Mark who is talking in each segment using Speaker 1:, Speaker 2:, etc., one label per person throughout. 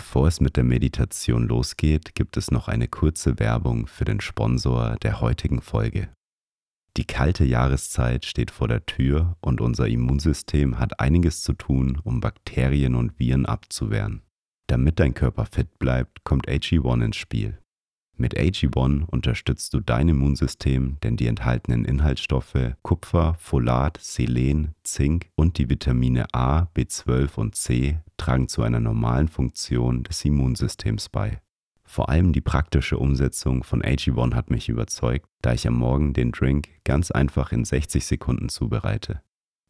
Speaker 1: Bevor es mit der Meditation losgeht, gibt es noch eine kurze Werbung für den Sponsor der heutigen Folge. Die kalte Jahreszeit steht vor der Tür und unser Immunsystem hat einiges zu tun, um Bakterien und Viren abzuwehren. Damit dein Körper fit bleibt, kommt AG1 ins Spiel. Mit AG1 unterstützt du dein Immunsystem, denn die enthaltenen Inhaltsstoffe Kupfer, Folat, Selen, Zink und die Vitamine A, B12 und C tragen zu einer normalen Funktion des Immunsystems bei. Vor allem die praktische Umsetzung von AG1 hat mich überzeugt, da ich am Morgen den Drink ganz einfach in 60 Sekunden zubereite.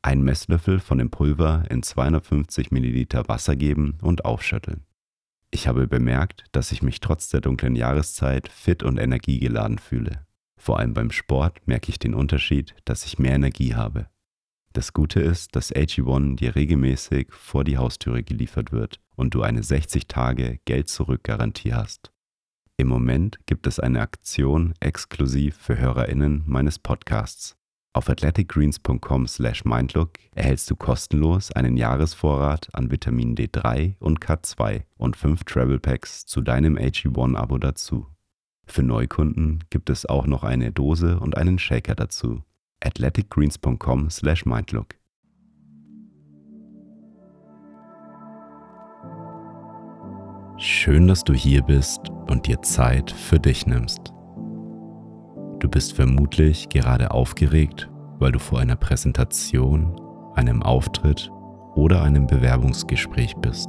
Speaker 1: Ein Messlöffel von dem Pulver in 250 Milliliter Wasser geben und aufschütteln. Ich habe bemerkt, dass ich mich trotz der dunklen Jahreszeit fit und energiegeladen fühle. Vor allem beim Sport merke ich den Unterschied, dass ich mehr Energie habe. Das Gute ist, dass AG1 dir regelmäßig vor die Haustüre geliefert wird und du eine 60 Tage Geld-Zurück-Garantie hast. Im Moment gibt es eine Aktion exklusiv für HörerInnen meines Podcasts. Auf athleticgreens.com/mindlook erhältst du kostenlos einen Jahresvorrat an Vitamin D3 und K2 und fünf Travel Packs zu deinem AG1-Abo dazu. Für Neukunden gibt es auch noch eine Dose und einen Shaker dazu. athleticgreens.com/mindlook. Schön, dass du hier bist und dir Zeit für dich nimmst. Du bist vermutlich gerade aufgeregt, weil du vor einer Präsentation, einem Auftritt oder einem Bewerbungsgespräch bist.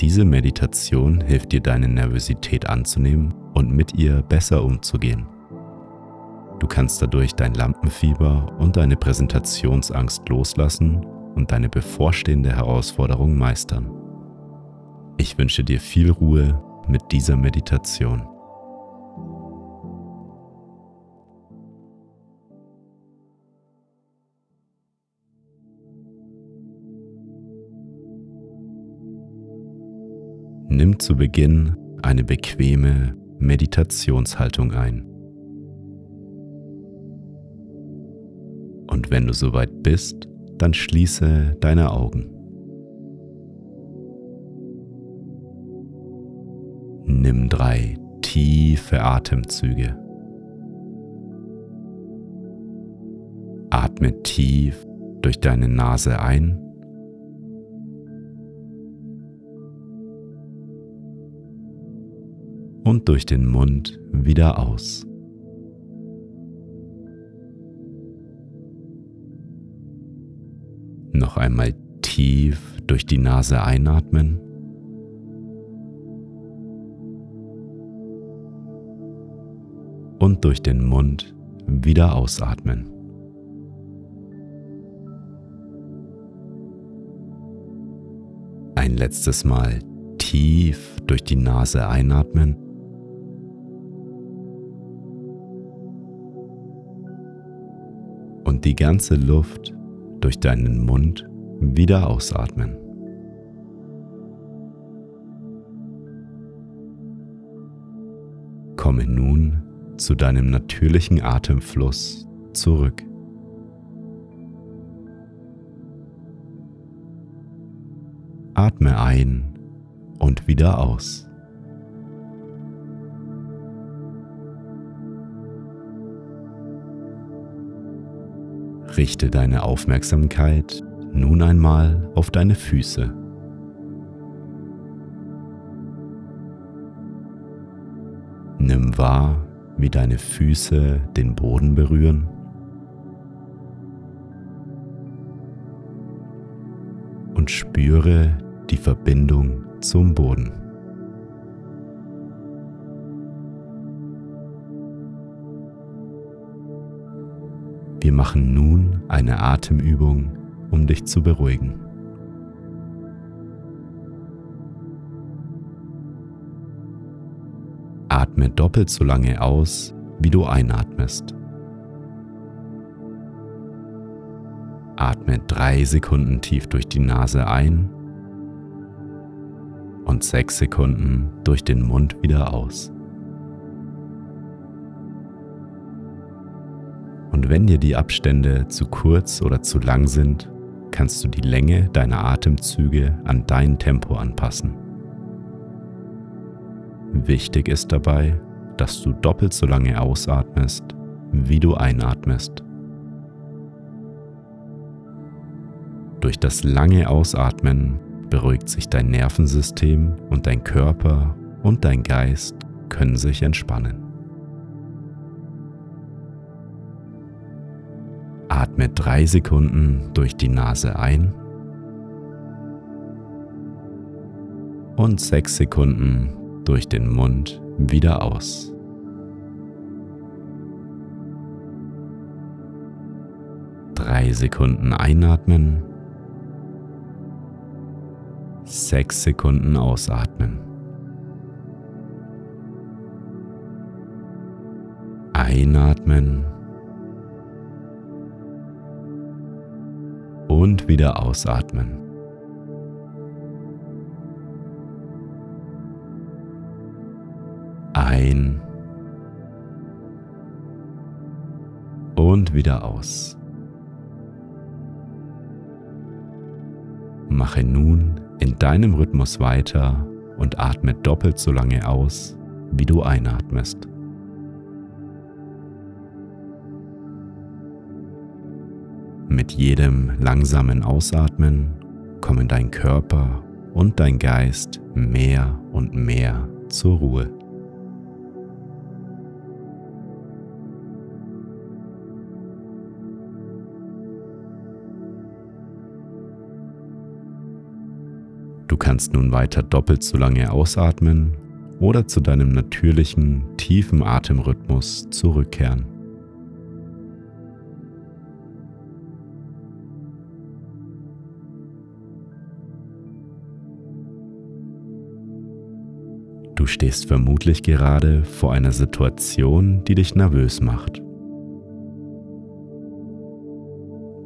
Speaker 1: Diese Meditation hilft dir, deine Nervosität anzunehmen und mit ihr besser umzugehen. Du kannst dadurch dein Lampenfieber und deine Präsentationsangst loslassen und deine bevorstehende Herausforderung meistern. Ich wünsche dir viel Ruhe mit dieser Meditation. Nimm zu Beginn eine bequeme Meditationshaltung ein. Und wenn du soweit bist, dann schließe deine Augen. Nimm drei tiefe Atemzüge. Atme tief durch deine Nase ein und durch den Mund wieder aus. Noch einmal tief durch die Nase einatmen. Und durch den Mund wieder ausatmen. Ein letztes Mal tief durch die Nase einatmen. Die ganze Luft durch deinen Mund wieder ausatmen. Komme nun zu deinem natürlichen Atemfluss zurück. Atme ein und wieder aus. Richte deine Aufmerksamkeit nun einmal auf deine Füße. Nimm wahr, wie deine Füße den Boden berühren. Und spüre die Verbindung zum Boden. Wir machen nun eine Atemübung, um dich zu beruhigen. Atme doppelt so lange aus, wie du einatmest. Atme drei Sekunden tief durch die Nase ein und sechs Sekunden durch den Mund wieder aus. Und wenn dir die Abstände zu kurz oder zu lang sind, kannst du die Länge deiner Atemzüge an dein Tempo anpassen. Wichtig ist dabei, dass du doppelt so lange ausatmest, wie du einatmest. Durch das lange Ausatmen beruhigt sich dein Nervensystem und dein Körper und dein Geist können sich entspannen. Atme drei Sekunden durch die Nase ein und sechs Sekunden durch den Mund wieder aus. Drei Sekunden einatmen, sechs Sekunden ausatmen. Einatmen und wieder ausatmen. Ein und wieder aus. Mache nun in deinem Rhythmus weiter und atme doppelt so lange aus, wie du einatmest. Mit jedem langsamen Ausatmen kommen dein Körper und dein Geist mehr und mehr zur Ruhe. Du kannst nun weiter doppelt so lange ausatmen oder zu deinem natürlichen, tiefen Atemrhythmus zurückkehren. Du stehst vermutlich gerade vor einer Situation, die dich nervös macht.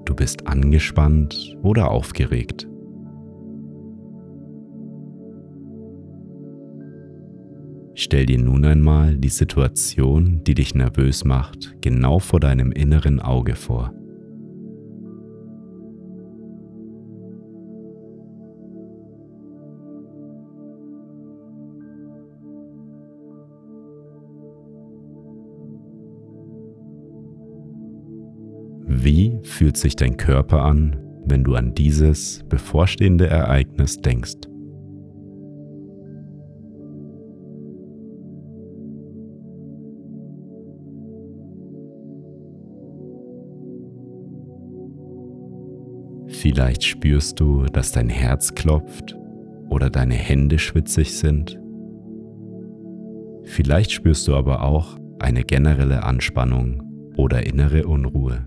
Speaker 1: Du bist angespannt oder aufgeregt. Stell dir nun einmal die Situation, die dich nervös macht, genau vor deinem inneren Auge vor. Fühlt sich dein Körper an, wenn du an dieses bevorstehende Ereignis denkst? Vielleicht spürst du, dass dein Herz klopft oder deine Hände schwitzig sind. Vielleicht spürst du aber auch eine generelle Anspannung oder innere Unruhe.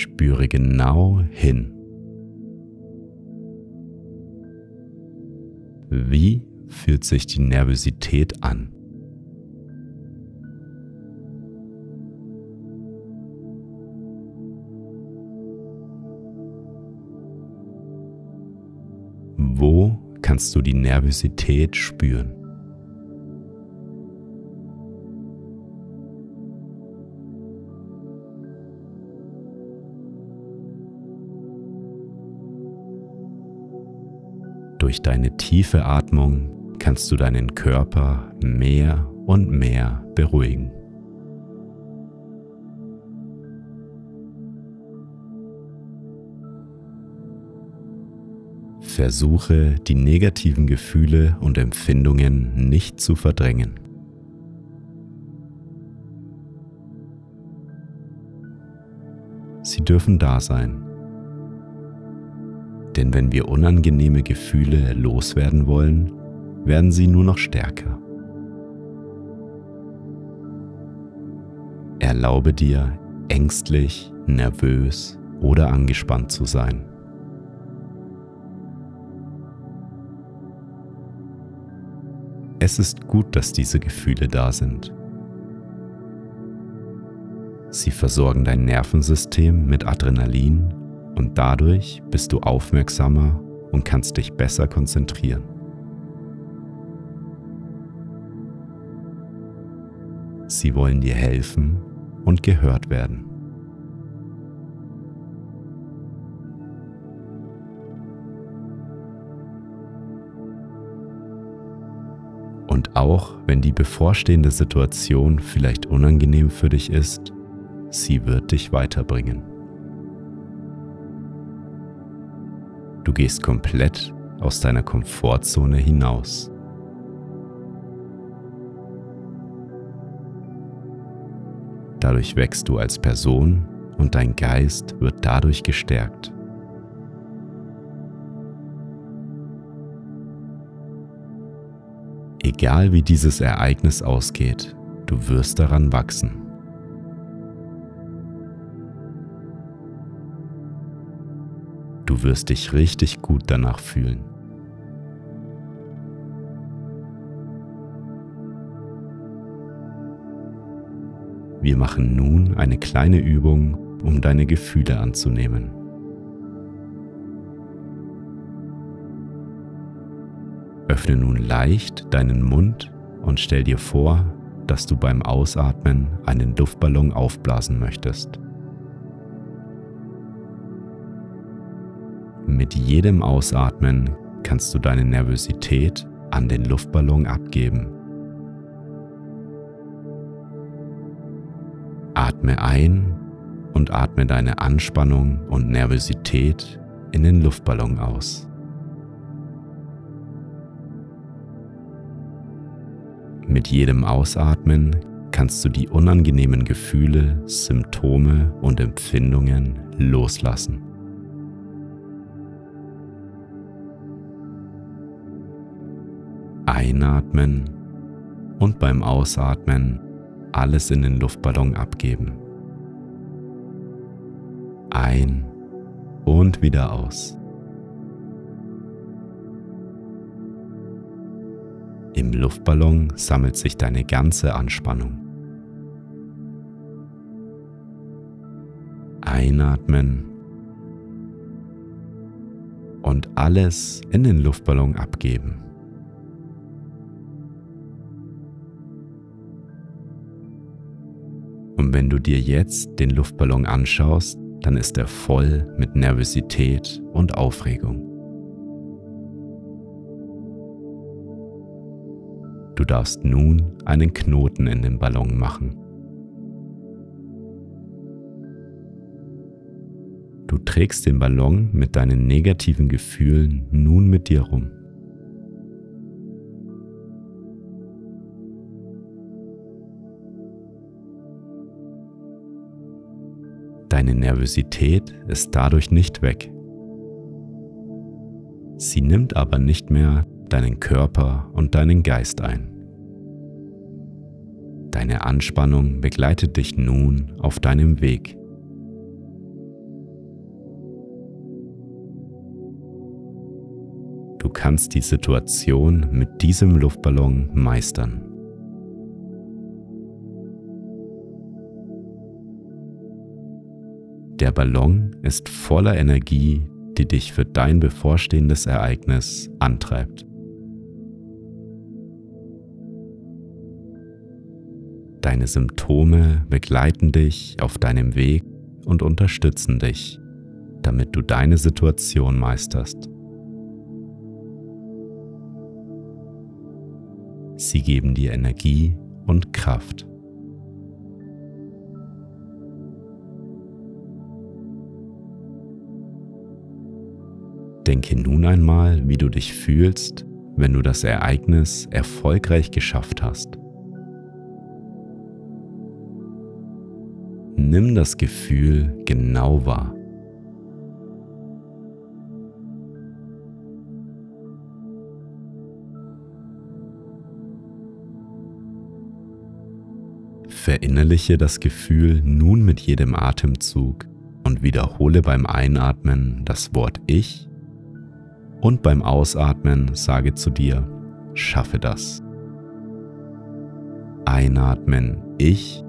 Speaker 1: Spüre genau hin. Wie fühlt sich die Nervosität an? Wo kannst du die Nervosität spüren? Durch deine tiefe Atmung kannst du deinen Körper mehr und mehr beruhigen. Versuche die negativen Gefühle und Empfindungen nicht zu verdrängen. Sie dürfen da sein. Denn wenn wir unangenehme Gefühle loswerden wollen, werden sie nur noch stärker. Erlaube dir, ängstlich, nervös oder angespannt zu sein. Es ist gut, dass diese Gefühle da sind. Sie versorgen dein Nervensystem mit Adrenalin und dadurch bist du aufmerksamer und kannst dich besser konzentrieren. Sie wollen dir helfen und gehört werden. Und auch wenn die bevorstehende Situation vielleicht unangenehm für dich ist, sie wird dich weiterbringen. Du gehst komplett aus deiner Komfortzone hinaus. Dadurch wächst du als Person und dein Geist wird dadurch gestärkt. Egal wie dieses Ereignis ausgeht, du wirst daran wachsen. Du wirst dich richtig gut danach fühlen. Wir machen nun eine kleine Übung, um deine Gefühle anzunehmen. Öffne nun leicht deinen Mund und stell dir vor, dass du beim Ausatmen einen Luftballon aufblasen möchtest. Mit jedem Ausatmen kannst du deine Nervosität an den Luftballon abgeben. Atme ein und atme deine Anspannung und Nervosität in den Luftballon aus. Mit jedem Ausatmen kannst du die unangenehmen Gefühle, Symptome und Empfindungen loslassen. Einatmen und beim Ausatmen alles in den Luftballon abgeben. Ein und wieder aus. Im Luftballon sammelt sich deine ganze Anspannung. Einatmen und alles in den Luftballon abgeben. Und wenn du dir jetzt den Luftballon anschaust, dann ist er voll mit Nervosität und Aufregung. Du darfst nun einen Knoten in den Ballon machen. Du trägst den Ballon mit deinen negativen Gefühlen nun mit dir rum. Deine Nervosität ist dadurch nicht weg. Sie nimmt aber nicht mehr deinen Körper und deinen Geist ein. Deine Anspannung begleitet dich nun auf deinem Weg. Du kannst die Situation mit diesem Luftballon meistern. Der Ballon ist voller Energie, die dich für dein bevorstehendes Ereignis antreibt. Deine Symptome begleiten dich auf deinem Weg und unterstützen dich, damit du deine Situation meisterst. Sie geben dir Energie und Kraft. Denke nun einmal, wie du dich fühlst, wenn du das Ereignis erfolgreich geschafft hast. Nimm das Gefühl genau wahr. Verinnerliche das Gefühl nun mit jedem Atemzug und wiederhole beim Einatmen das Wort Ich und beim Ausatmen sage zu dir, schaffe das. Einatmen Ich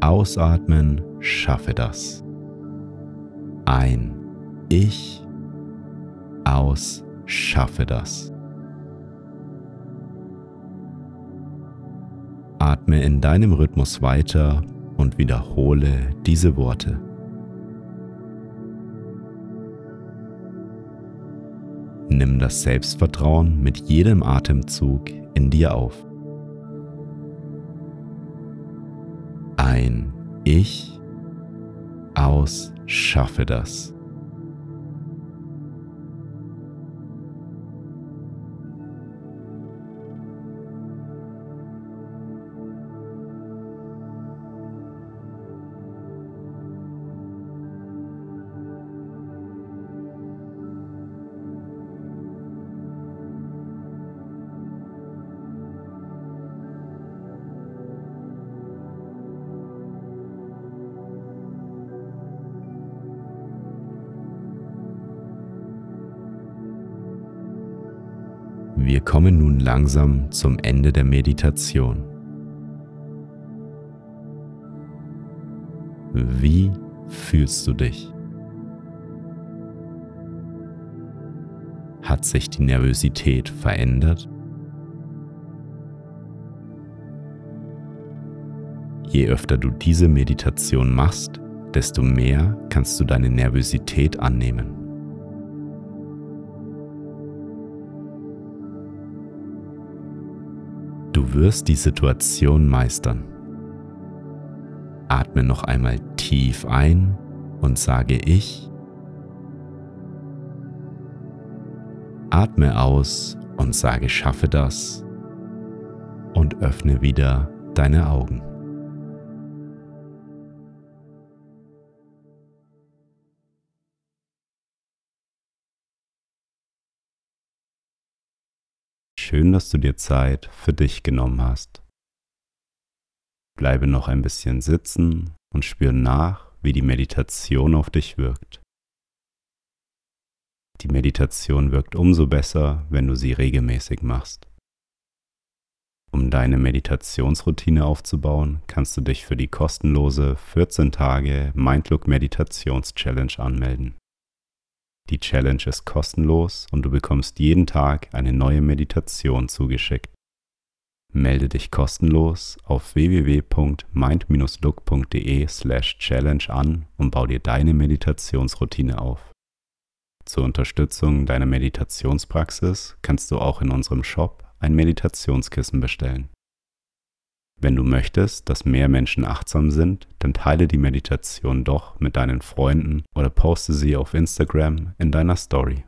Speaker 1: Ausatmen, schaffe das. Ein, ich, aus, schaffe das. Atme in deinem Rhythmus weiter und wiederhole diese Worte. Nimm das Selbstvertrauen mit jedem Atemzug in dir auf. Ein Ich aus schaffe das. Wir kommen nun langsam zum Ende der Meditation. Wie fühlst du dich? Hat sich die Nervosität verändert? Je öfter du diese Meditation machst, desto mehr kannst du deine Nervosität annehmen. Wirst die Situation meistern. Atme noch einmal tief ein und sage ich. Atme aus und sage schaffe das und öffne wieder deine Augen. Schön, dass du dir Zeit für dich genommen hast. Bleibe noch ein bisschen sitzen und spür nach, wie die Meditation auf dich wirkt. Die Meditation wirkt umso besser, wenn du sie regelmäßig machst. Um deine Meditationsroutine aufzubauen, kannst du dich für die kostenlose 14 Tage Mindlook Meditations Challenge anmelden. Die Challenge ist kostenlos und du bekommst jeden Tag eine neue Meditation zugeschickt. Melde dich kostenlos auf www.mind-look.de/challenge an und bau dir deine Meditationsroutine auf. Zur Unterstützung deiner Meditationspraxis kannst du auch in unserem Shop ein Meditationskissen bestellen. Wenn du möchtest, dass mehr Menschen achtsam sind, dann teile die Meditation doch mit deinen Freunden oder poste sie auf Instagram in deiner Story.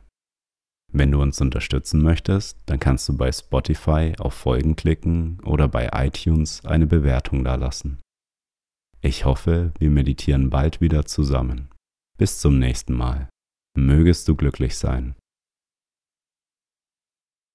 Speaker 1: Wenn du uns unterstützen möchtest, dann kannst du bei Spotify auf Folgen klicken oder bei iTunes eine Bewertung dalassen. Ich hoffe, wir meditieren bald wieder zusammen. Bis zum nächsten Mal. Mögest du glücklich sein.